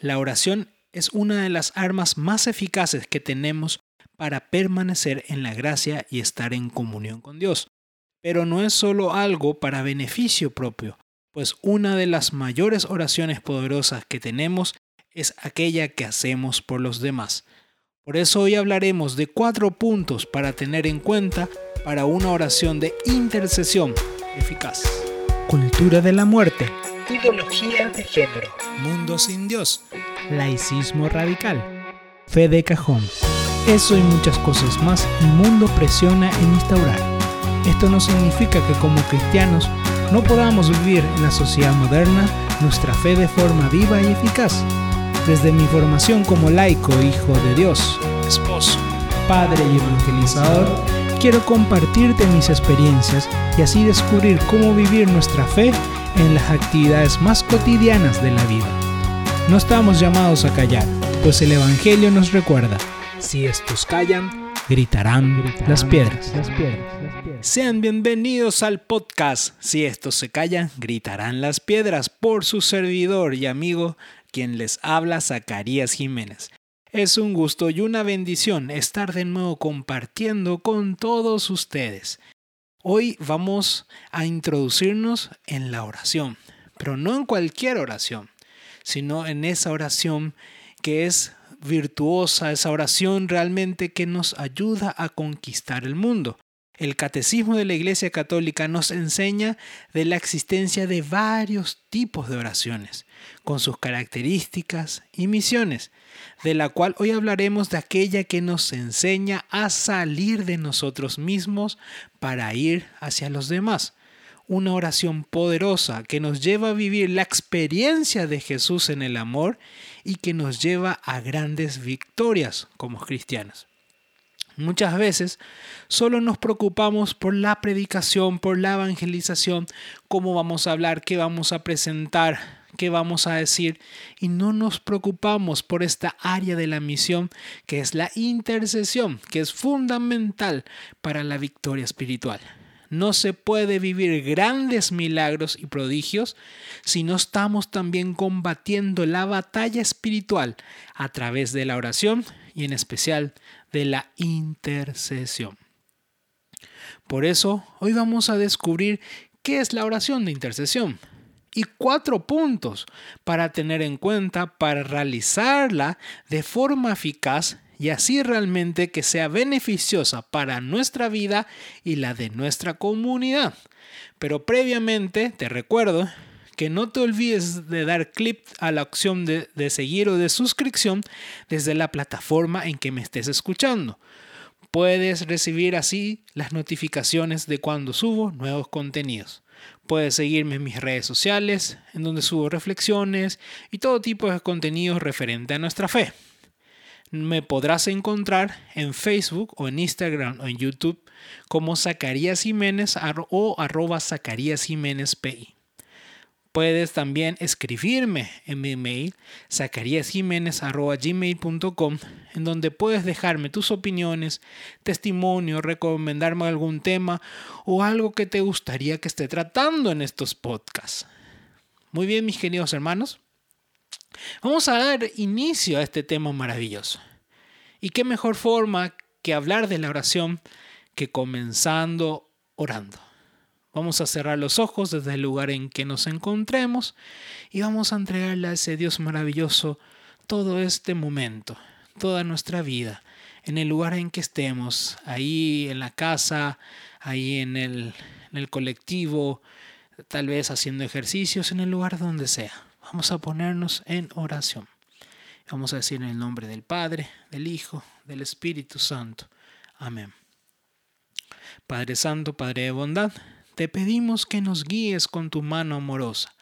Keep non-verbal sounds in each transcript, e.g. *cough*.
La oración es una de las armas más eficaces que tenemos para permanecer en la gracia y estar en comunión con Dios. Pero no es solo algo para beneficio propio, pues una de las mayores oraciones poderosas que tenemos es aquella que hacemos por los demás. Por eso hoy hablaremos de cuatro puntos para tener en cuenta para una oración de intercesión eficaz. Cultura de la muerte. Ideología de género. Mundo sin Dios. Laicismo radical. Fe de cajón. Eso y muchas cosas más el mundo presiona en instaurar. Esto no significa que como cristianos no podamos vivir en la sociedad moderna nuestra fe de forma viva y eficaz. Desde mi formación como laico, hijo de Dios, esposo, padre y evangelizador, quiero compartirte mis experiencias y así descubrir cómo vivir nuestra fe en las actividades más cotidianas de la vida. No estamos llamados a callar, pues el Evangelio nos recuerda, si estos callan, gritarán, las, piedras. las piedras. Sean bienvenidos al podcast, si estos se callan, gritarán las piedras, por su servidor y amigo quien les habla Zacarías Jiménez. Es un gusto y una bendición estar de nuevo compartiendo con todos ustedes. Hoy vamos a introducirnos en la oración, pero no en cualquier oración, sino en esa oración que es virtuosa, esa oración realmente que nos ayuda a conquistar el mundo. El catecismo de la Iglesia Católica nos enseña de la existencia de varios tipos de oraciones, con sus características y misiones, de la cual hoy hablaremos de aquella que nos enseña a salir de nosotros mismos para ir hacia los demás. Una oración poderosa que nos lleva a vivir la experiencia de Jesús en el amor y que nos lleva a grandes victorias como cristianos. Muchas veces solo nos preocupamos por la predicación, por la evangelización, cómo vamos a hablar, qué vamos a presentar, qué vamos a decir, y no nos preocupamos por esta área de la misión que es la intercesión, que es fundamental para la victoria espiritual. No se puede vivir grandes milagros y prodigios si no estamos también combatiendo la batalla espiritual a través de la oración y en especial de la intercesión. Por eso, hoy vamos a descubrir qué es la oración de intercesión y cuatro puntos para tener en cuenta para realizarla de forma eficaz y así realmente que sea beneficiosa para nuestra vida y la de nuestra comunidad. Pero previamente te recuerdo que no te olvides de dar clic a la opción de, seguir o de suscripción desde la plataforma en que me estés escuchando. Puedes recibir así las notificaciones de cuando subo nuevos contenidos. Puedes seguirme en mis redes sociales, en donde subo reflexiones y todo tipo de contenidos referente a nuestra fe. Me podrás encontrar en Facebook o en Instagram o en YouTube como Zacarías Jiménez o arroba Zacarías Jiménez PI. Puedes también escribirme en mi email zacariasjiménez.gmail.com en donde puedes dejarme tus opiniones, testimonio, recomendarme algún tema o algo que te gustaría que esté tratando en estos podcasts. Muy bien, mis queridos hermanos. Vamos a dar inicio a este tema maravilloso. ¿Y qué mejor forma que hablar de la oración que comenzando orando? Vamos a cerrar los ojos desde el lugar en que nos encontremos y vamos a entregarle a ese Dios maravilloso todo este momento, toda nuestra vida, en el lugar en que estemos, ahí en la casa, ahí en el, en el colectivo, tal vez haciendo ejercicios, en el lugar donde sea. Vamos a ponernos en oración. Vamos a decir en el nombre del Padre, del Hijo, del Espíritu Santo. Amén. Padre Santo, Padre de bondad, te pedimos que nos guíes con tu mano amorosa.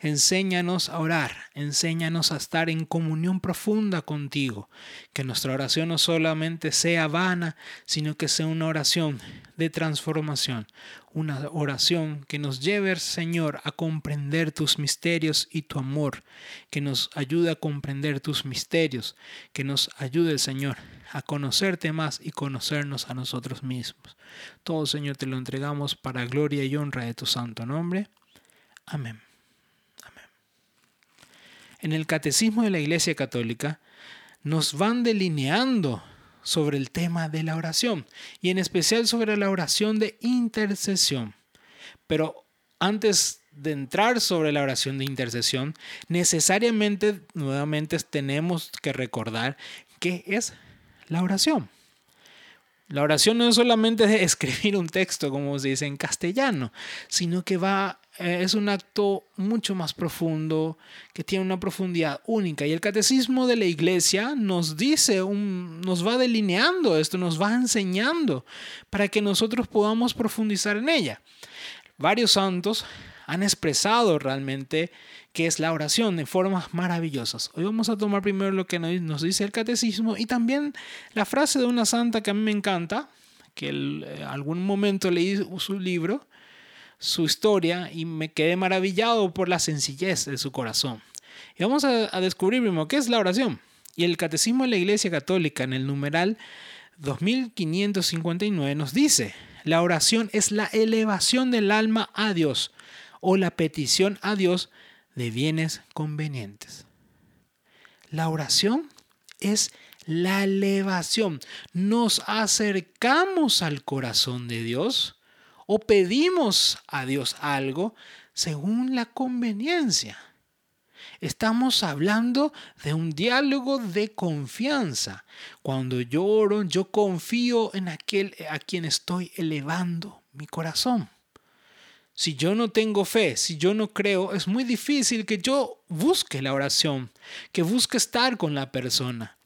Enséñanos a orar, enséñanos a estar en comunión profunda contigo, que nuestra oración no solamente sea vana, sino que sea una oración de transformación, una oración que nos lleve, Señor, a comprender tus misterios y tu amor, que nos ayude a comprender tus misterios, que nos ayude, Señor, a conocerte más y conocernos a nosotros mismos. Todo, Señor, te lo entregamos para gloria y honra de tu santo nombre. Amén. En el Catecismo de la Iglesia Católica nos van delineando sobre el tema de la oración y en especial sobre la oración de intercesión. Pero antes de entrar sobre la oración de intercesión, necesariamente nuevamente tenemos que recordar qué es la oración. La oración no es solamente *laughs* escribir un texto, como se dice en castellano, sino que va, eh, es un acto mucho más profundo, que tiene una profundidad única. Y el catecismo de la iglesia nos dice, nos va delineando esto, nos va enseñando para que nosotros podamos profundizar en ella. Varios santos han expresado realmente qué es la oración de formas maravillosas. Hoy vamos a tomar primero lo que nos dice el catecismo y también la frase de una santa que a mí me encanta, que en eh, algún momento leí su libro, su historia y me quedé maravillado por la sencillez de su corazón. Y vamos a, descubrir primero qué es la oración. Y el catecismo de la Iglesia Católica en el numeral 2559 nos dice, la oración es la elevación del alma a Dios o la petición a Dios de bienes convenientes. La oración es la elevación. Nos acercamos al corazón de Dios o pedimos a Dios algo según la conveniencia. Estamos hablando de un diálogo de confianza. Cuando yo oro, yo confío en aquel a quien estoy elevando mi corazón. Si yo no tengo fe, si yo no creo, es muy difícil que yo busque la oración, que busque estar con la persona.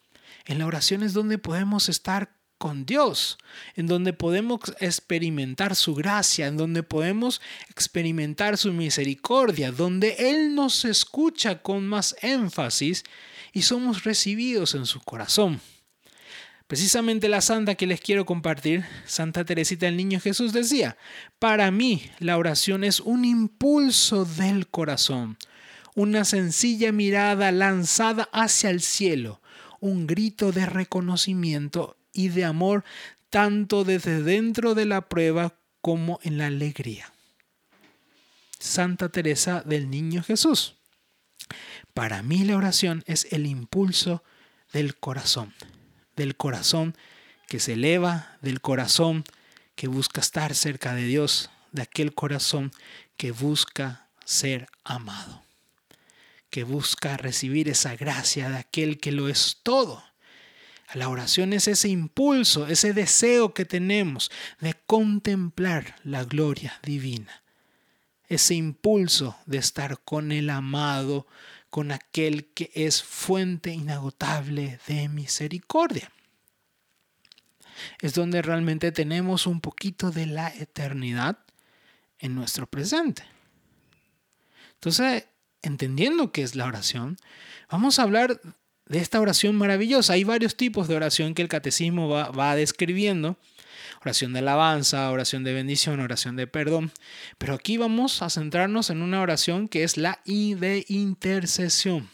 En la oración es donde podemos estar con Dios, en donde podemos experimentar su gracia, en donde podemos experimentar su misericordia, donde Él nos escucha con más énfasis y somos recibidos en su corazón. Precisamente la santa que les quiero compartir, Santa Teresita del Niño Jesús decía, para mí la oración es un impulso del corazón, una sencilla mirada lanzada hacia el cielo, un grito de reconocimiento y de amor tanto desde dentro de la prueba como en la alegría. Santa Teresa del Niño Jesús. Para mí la oración es el impulso del corazón del corazón que se eleva, del corazón que busca estar cerca de Dios, de aquel corazón que busca ser amado, que busca recibir esa gracia de aquel que lo es todo. La oración es ese impulso, ese deseo que tenemos de contemplar la gloria divina, ese impulso de estar con el amado, con aquel que es fuente inagotable de misericordia. Es donde realmente tenemos un poquito de la eternidad en nuestro presente. Entonces, entendiendo qué es la oración, vamos a hablar de esta oración maravillosa. Hay varios tipos de oración que el catecismo va, va describiendo oración de alabanza, oración de bendición, oración de perdón. Pero aquí vamos a centrarnos en una oración que es la de intercesión.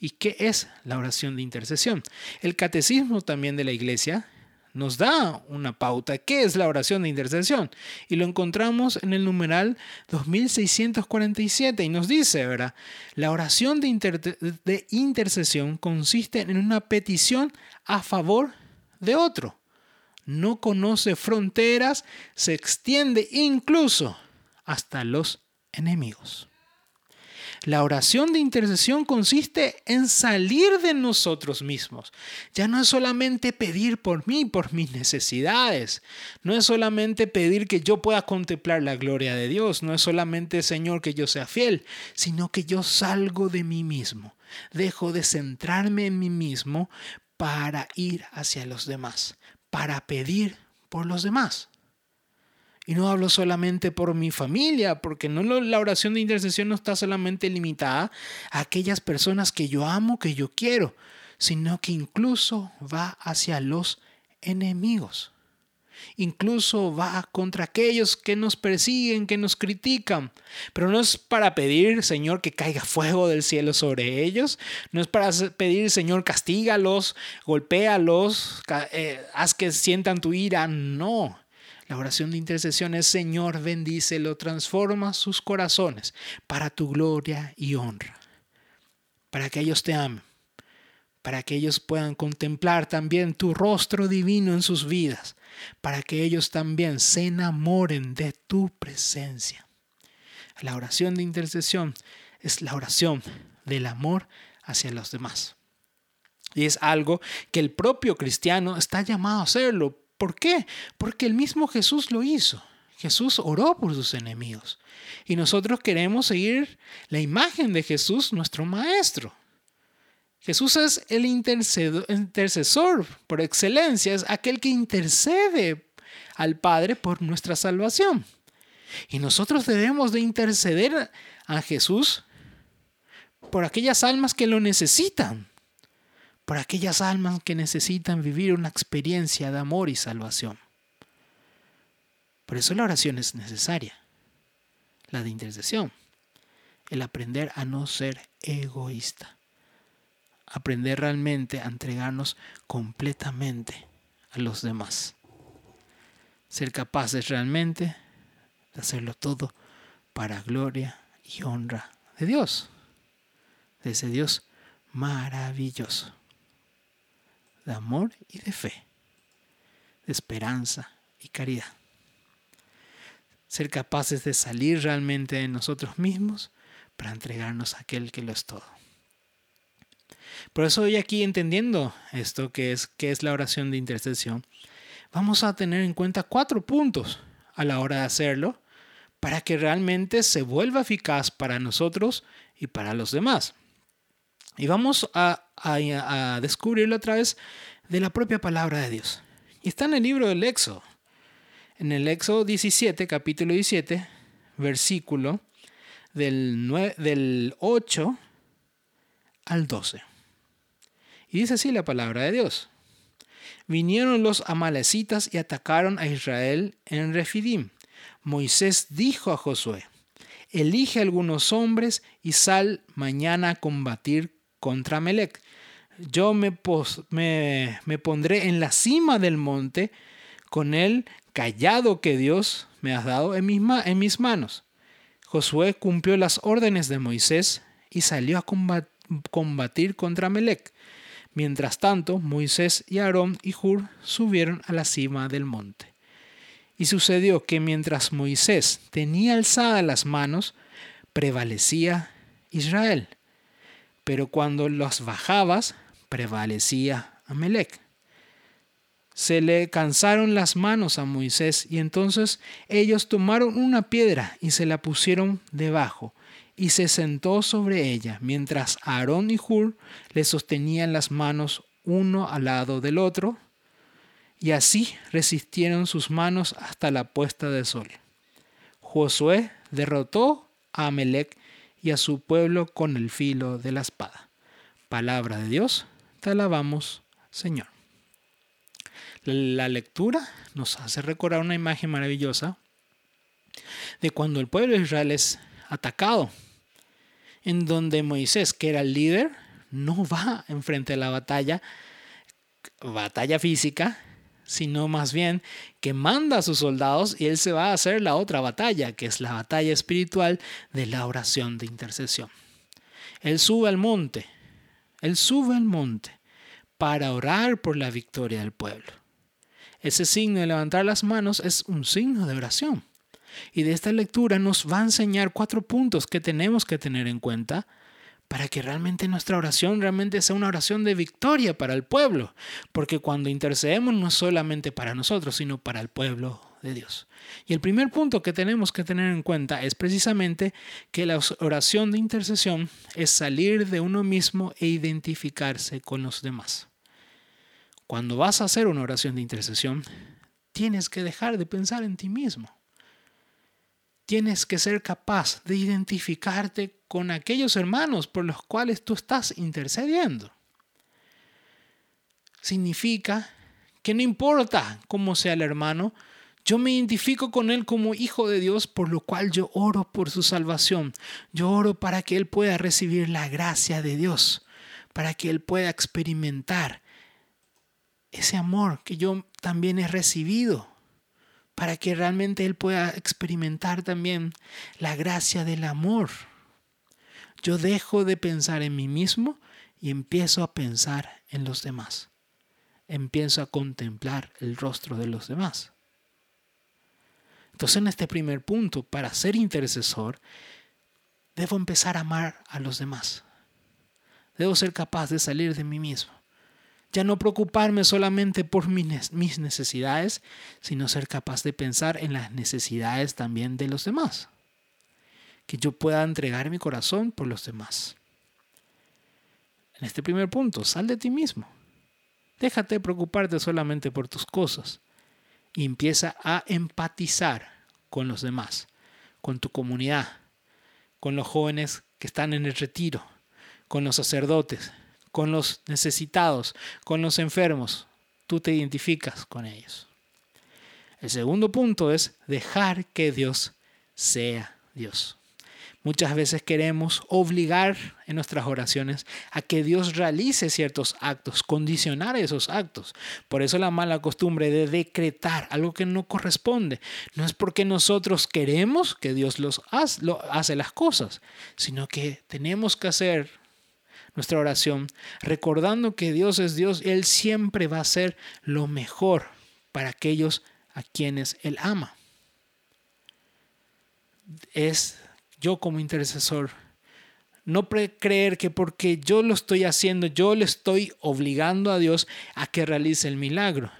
¿Y qué es la oración de intercesión? El catecismo también de la iglesia nos da una pauta. ¿Qué es la oración de intercesión? Y lo encontramos en el numeral 2647 y nos dice, ¿verdad? La oración de, de intercesión consiste en una petición a favor de otro no conoce fronteras, se extiende incluso hasta los enemigos. La oración de intercesión consiste en salir de nosotros mismos. Ya no es solamente pedir por mí, por mis necesidades. No es solamente pedir que yo pueda contemplar la gloria de Dios. No es solamente, Señor, que yo sea fiel, sino que yo salgo de mí mismo. Dejo de centrarme en mí mismo para ir hacia los demás, para pedir por los demás. Y no hablo solamente por mi familia, porque no la oración de intercesión no está solamente limitada a aquellas personas que yo amo, que yo quiero, sino que incluso va hacia los enemigos. Incluso va contra aquellos que nos persiguen, que nos critican. Pero no es para pedir, Señor, que caiga fuego del cielo sobre ellos. No es para pedir, Señor, castígalos, golpéalos, eh, haz que sientan tu ira. No. La oración de intercesión es, Señor, bendícelo, transforma sus corazones para tu gloria y honra. para que ellos te amen, para que ellos puedan contemplar también tu rostro divino en sus vidas, para que ellos también se enamoren de tu presencia. La oración de intercesión es la oración del amor hacia los demás. Y es algo que el propio cristiano está llamado a hacerlo. ¿Por qué? Porque el mismo Jesús lo hizo. Jesús oró por sus enemigos. Y nosotros queremos seguir la imagen de Jesús, nuestro Maestro. Jesús es el intercesor por excelencia, es aquel que intercede al Padre por nuestra salvación. Y nosotros debemos de interceder a Jesús por aquellas almas que lo necesitan, por aquellas almas que necesitan vivir una experiencia de amor y salvación. Por eso la oración es necesaria, la de intercesión, el aprender a no ser egoísta, aprender realmente a entregarnos completamente a los demás, ser capaces realmente de hacerlo todo para gloria y honra de Dios, de ese Dios maravilloso, de amor y de fe, de esperanza y caridad ser capaces de salir realmente de nosotros mismos para entregarnos a aquel que lo es todo. Por eso hoy aquí entendiendo esto que es, que es la oración de intercesión, vamos a tener en cuenta cuatro puntos a la hora de hacerlo para que realmente se vuelva eficaz para nosotros y para los demás. Y vamos a, a, descubrirlo a través de la propia palabra de Dios. Y está en el libro del Éxodo en el Éxodo 17, capítulo 17, versículo del, del 8 al 12. Y dice así la palabra de Dios. Vinieron los amalecitas y atacaron a Israel en Refidim. Moisés dijo a Josué, elige algunos hombres y sal mañana a combatir contra Melec. Yo me, me, me pondré en la cima del monte con él callado que Dios me ha dado en mis, en mis manos. Josué cumplió las órdenes de Moisés y salió a combatir contra Melec. Mientras tanto, Moisés y Aarón y Hur subieron a la cima del monte. Y sucedió que mientras Moisés tenía alzadas las manos, prevalecía Israel. Pero cuando las bajabas, prevalecía Amelec se le cansaron las manos a Moisés y entonces ellos tomaron una piedra y se la pusieron debajo y se sentó sobre ella, mientras Aarón y Hur le sostenían las manos uno al lado del otro, y así resistieron sus manos hasta la puesta del sol. Josué derrotó a Amelec y a su pueblo con el filo de la espada. Palabra de Dios, te alabamos, Señor. La lectura nos hace recordar una imagen maravillosa de cuando el pueblo de Israel es atacado, en donde Moisés, que era el líder, no va enfrente de la batalla, batalla física, sino más bien que manda a sus soldados y él se va a hacer la otra batalla, que es la batalla espiritual de la oración de intercesión. Él sube al monte, él sube al monte para orar por la victoria del pueblo. Ese signo de levantar las manos es un signo de oración. Y de esta lectura nos va a enseñar cuatro puntos que tenemos que tener en cuenta para que realmente nuestra oración realmente sea una oración de victoria para el pueblo. Porque cuando intercedemos no solamente para nosotros, sino para el pueblo de Dios. Y el primer punto que tenemos que tener en cuenta es precisamente que la oración de intercesión es salir de uno mismo e identificarse con los demás. Cuando vas a hacer una oración de intercesión, tienes que dejar de pensar en ti mismo. Tienes que ser capaz de identificarte con aquellos hermanos por los cuales tú estás intercediendo. Significa que no importa cómo sea el hermano, yo me identifico con él como hijo de Dios, por lo cual yo oro por su salvación. Yo oro para que él pueda recibir la gracia de Dios, para que él pueda experimentar ese amor que yo también he recibido, para que realmente Él pueda experimentar también la gracia del amor. Yo dejo de pensar en mí mismo y empiezo a pensar en los demás. Empiezo a contemplar el rostro de los demás. Entonces en este primer punto, para ser intercesor, debo empezar a amar a los demás. Debo ser capaz de salir de mí mismo. Ya no preocuparme solamente por mis necesidades, sino ser capaz de pensar en las necesidades también de los demás. Que yo pueda entregar mi corazón por los demás. En este primer punto, sal de ti mismo. Déjate preocuparte solamente por tus cosas y empieza a empatizar con los demás, con tu comunidad, con los jóvenes que están en el retiro, con los sacerdotes, con los necesitados, con los enfermos. Tú te identificas con ellos. El segundo punto es dejar que Dios sea Dios. Muchas veces queremos obligar en nuestras oraciones a que Dios realice ciertos actos, condicionar esos actos. Por eso la mala costumbre de decretar algo que no corresponde. No es porque nosotros queremos que Dios los hace, las cosas, sino que tenemos que hacer nuestra oración recordando que Dios es Dios Él siempre va a hacer lo mejor para aquellos a quienes Él ama. Es yo como intercesor. No creer que porque yo lo estoy haciendo, yo le estoy obligando a Dios a que realice el milagro.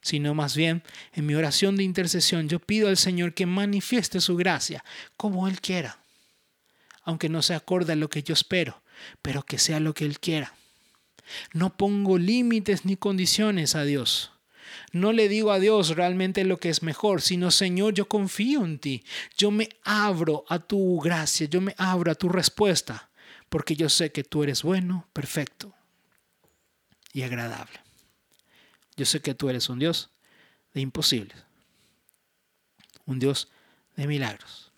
Sino más bien, en mi oración de intercesión, yo pido al Señor que manifieste su gracia como Él quiera. Aunque no se acorde a lo que yo espero, pero que sea lo que Él quiera. No pongo límites ni condiciones a Dios. No le digo a Dios realmente lo que es mejor, sino Señor, yo confío en ti. Yo me abro a tu gracia, yo me abro a tu respuesta, porque yo sé que tú eres bueno, perfecto y agradable. Yo sé que tú eres un Dios de imposibles, un Dios de milagros.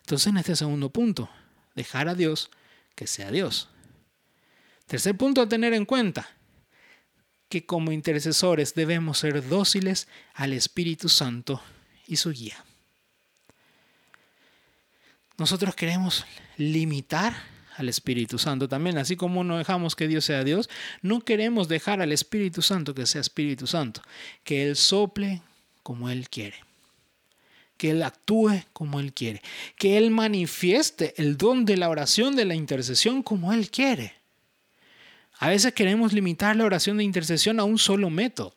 Entonces en este segundo punto, dejar a Dios que sea Dios. Tercer punto a tener en cuenta, que como intercesores debemos ser dóciles al Espíritu Santo y su guía. Nosotros queremos limitar al Espíritu Santo también, así como no dejamos que Dios sea Dios, no queremos dejar al Espíritu Santo que sea Espíritu Santo, que Él sople como Él quiere, que Él actúe como Él quiere, que Él manifieste el don de la oración, de la intercesión como Él quiere. A veces queremos limitar la oración de intercesión a un solo método.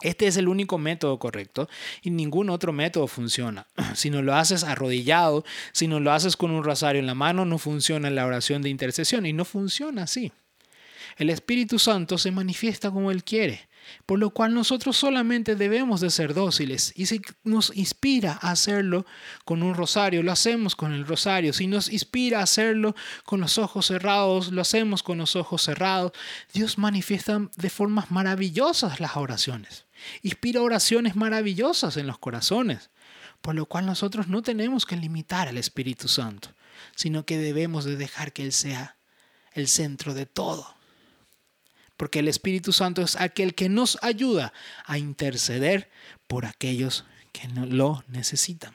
Este es el único método correcto y ningún otro método funciona. *clears throat* Si no lo haces arrodillado, si no lo haces con un rosario en la mano, no funciona la oración de intercesión y no funciona así. El Espíritu Santo se manifiesta como Él quiere por lo cual nosotros solamente debemos de ser dóciles. Y si nos inspira a hacerlo con un rosario, lo hacemos con el rosario. Si nos inspira a hacerlo con los ojos cerrados, lo hacemos con los ojos cerrados. Dios manifiesta de formas maravillosas las oraciones. Inspira oraciones maravillosas en los corazones. Por lo cual nosotros no tenemos que limitar al Espíritu Santo, sino que debemos de dejar que Él sea el centro de todo porque el Espíritu Santo es aquel que nos ayuda a interceder por aquellos que lo necesitan.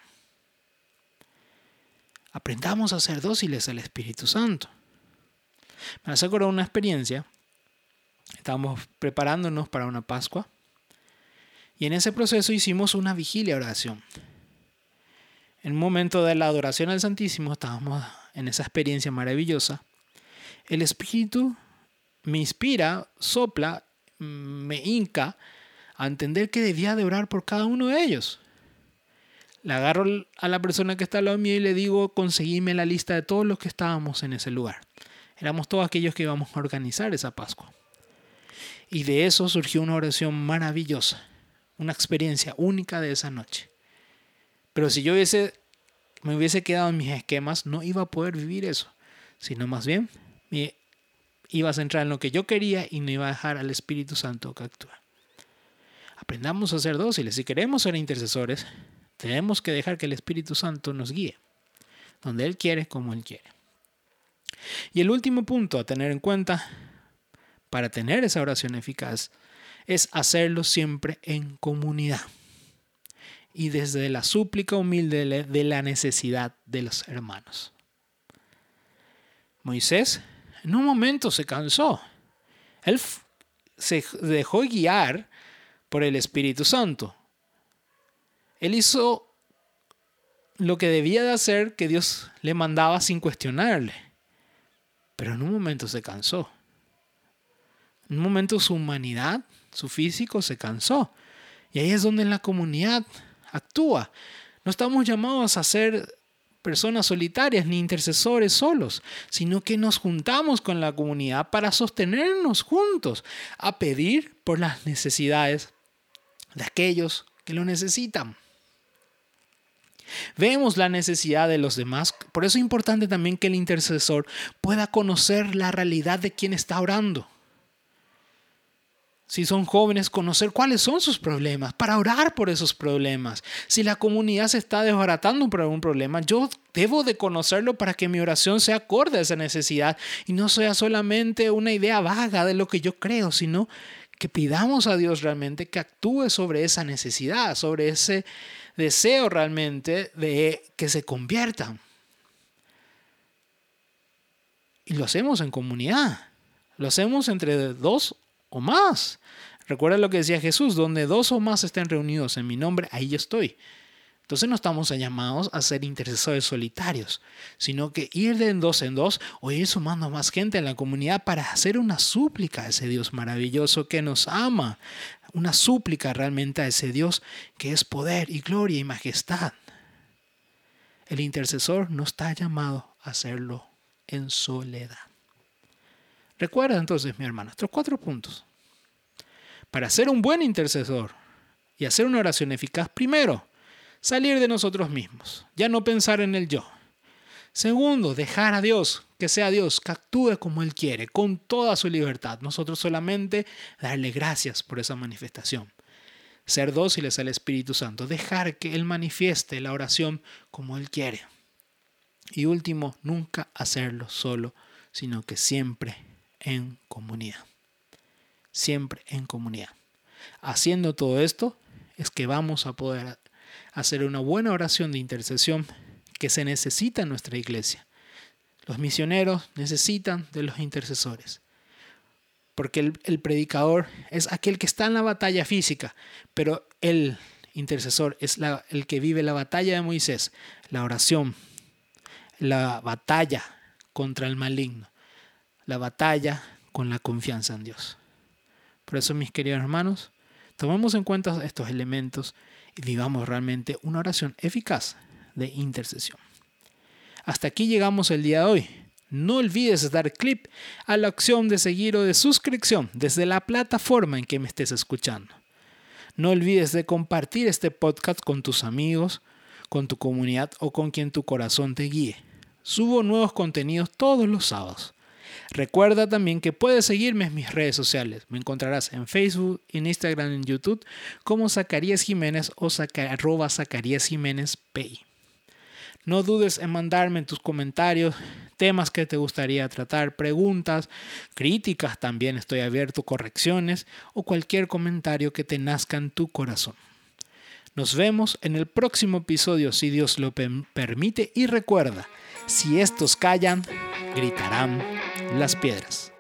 Aprendamos a ser dóciles al Espíritu Santo. Me hace acordar una experiencia. Estábamos preparándonos para una Pascua y en ese proceso hicimos una vigilia oración. En un momento de la adoración al Santísimo estábamos en esa experiencia maravillosa. El Espíritu me inspira, sopla, me hinca a entender que debía de orar por cada uno de ellos. Le agarro a la persona que está al lado mío y le digo, conseguíme la lista de todos los que estábamos en ese lugar. Éramos todos aquellos que íbamos a organizar esa Pascua. Y de eso surgió una oración maravillosa, una experiencia única de esa noche. Pero si yo hubiese, me hubiese quedado en mis esquemas, no iba a poder vivir eso, sino más bien mi iba a centrar en lo que yo quería y no iba a dejar al Espíritu Santo que actúe. Aprendamos a ser dóciles. Si queremos ser intercesores, tenemos que dejar que el Espíritu Santo nos guíe, donde Él quiere, como Él quiere. Y el último punto a tener en cuenta para tener esa oración eficaz es hacerlo siempre en comunidad y desde la súplica humilde de la necesidad de los hermanos. Moisés en un momento se cansó. Él se dejó guiar por el Espíritu Santo. Él hizo lo que debía de hacer que Dios le mandaba sin cuestionarle. Pero en un momento se cansó. En un momento su humanidad, su físico se cansó. Y ahí es donde la comunidad actúa. No estamos llamados a ser personas solitarias ni intercesores solos, sino que nos juntamos con la comunidad para sostenernos juntos, a pedir por las necesidades de aquellos que lo necesitan. Vemos la necesidad de los demás, por eso es importante también que el intercesor pueda conocer la realidad de quien está orando si son jóvenes, conocer cuáles son sus problemas, para orar por esos problemas. Si la comunidad se está desbaratando por algún problema, yo debo de conocerlo para que mi oración sea acorde a esa necesidad y no sea solamente una idea vaga de lo que yo creo, sino que pidamos a Dios realmente que actúe sobre esa necesidad, sobre ese deseo realmente de que se conviertan. Y lo hacemos en comunidad. Lo hacemos entre dos o más. Recuerda lo que decía Jesús, donde dos o más estén reunidos en mi nombre, ahí yo estoy. Entonces no estamos llamados a ser intercesores solitarios, sino que ir de dos en dos o ir sumando más gente en la comunidad para hacer una súplica a ese Dios maravilloso que nos ama, una súplica realmente a ese Dios que es poder y gloria y majestad. El intercesor no está llamado a hacerlo en soledad. Recuerda entonces, mi hermano, estos cuatro puntos. Para ser un buen intercesor y hacer una oración eficaz, primero, salir de nosotros mismos, ya no pensar en el yo. Segundo, dejar a Dios, que sea Dios, que actúe como Él quiere, con toda su libertad. Nosotros solamente darle gracias por esa manifestación. Ser dóciles al Espíritu Santo, dejar que Él manifieste la oración como Él quiere. Y último, nunca hacerlo solo, sino que siempre en comunidad. Siempre en comunidad. Haciendo todo esto es que vamos a poder hacer una buena oración de intercesión que se necesita en nuestra iglesia. Los misioneros necesitan de los intercesores. Porque el, predicador es aquel que está en la batalla física, pero el intercesor es el que vive la batalla de Moisés, la oración, la batalla contra el maligno la batalla con la confianza en Dios. Por eso, mis queridos hermanos, tomemos en cuenta estos elementos y vivamos realmente una oración eficaz de intercesión. Hasta aquí llegamos el día de hoy. No olvides dar clip a la opción de seguir o de suscripción desde la plataforma en que me estés escuchando. No olvides de compartir este podcast con tus amigos, con tu comunidad o con quien tu corazón te guíe. Subo nuevos contenidos todos los sábados. Recuerda también que puedes seguirme en mis redes sociales. Me encontrarás en Facebook, en Instagram, en YouTube como Zacarías Jiménez o arroba Zacarías Jiménez Pay. No dudes en mandarme tus comentarios temas que te gustaría tratar, preguntas, críticas, también estoy abierto, correcciones o cualquier comentario que te nazca en tu corazón. Nos vemos en el próximo episodio si Dios lo permite y recuerda, si estos callan, gritarán las piedras.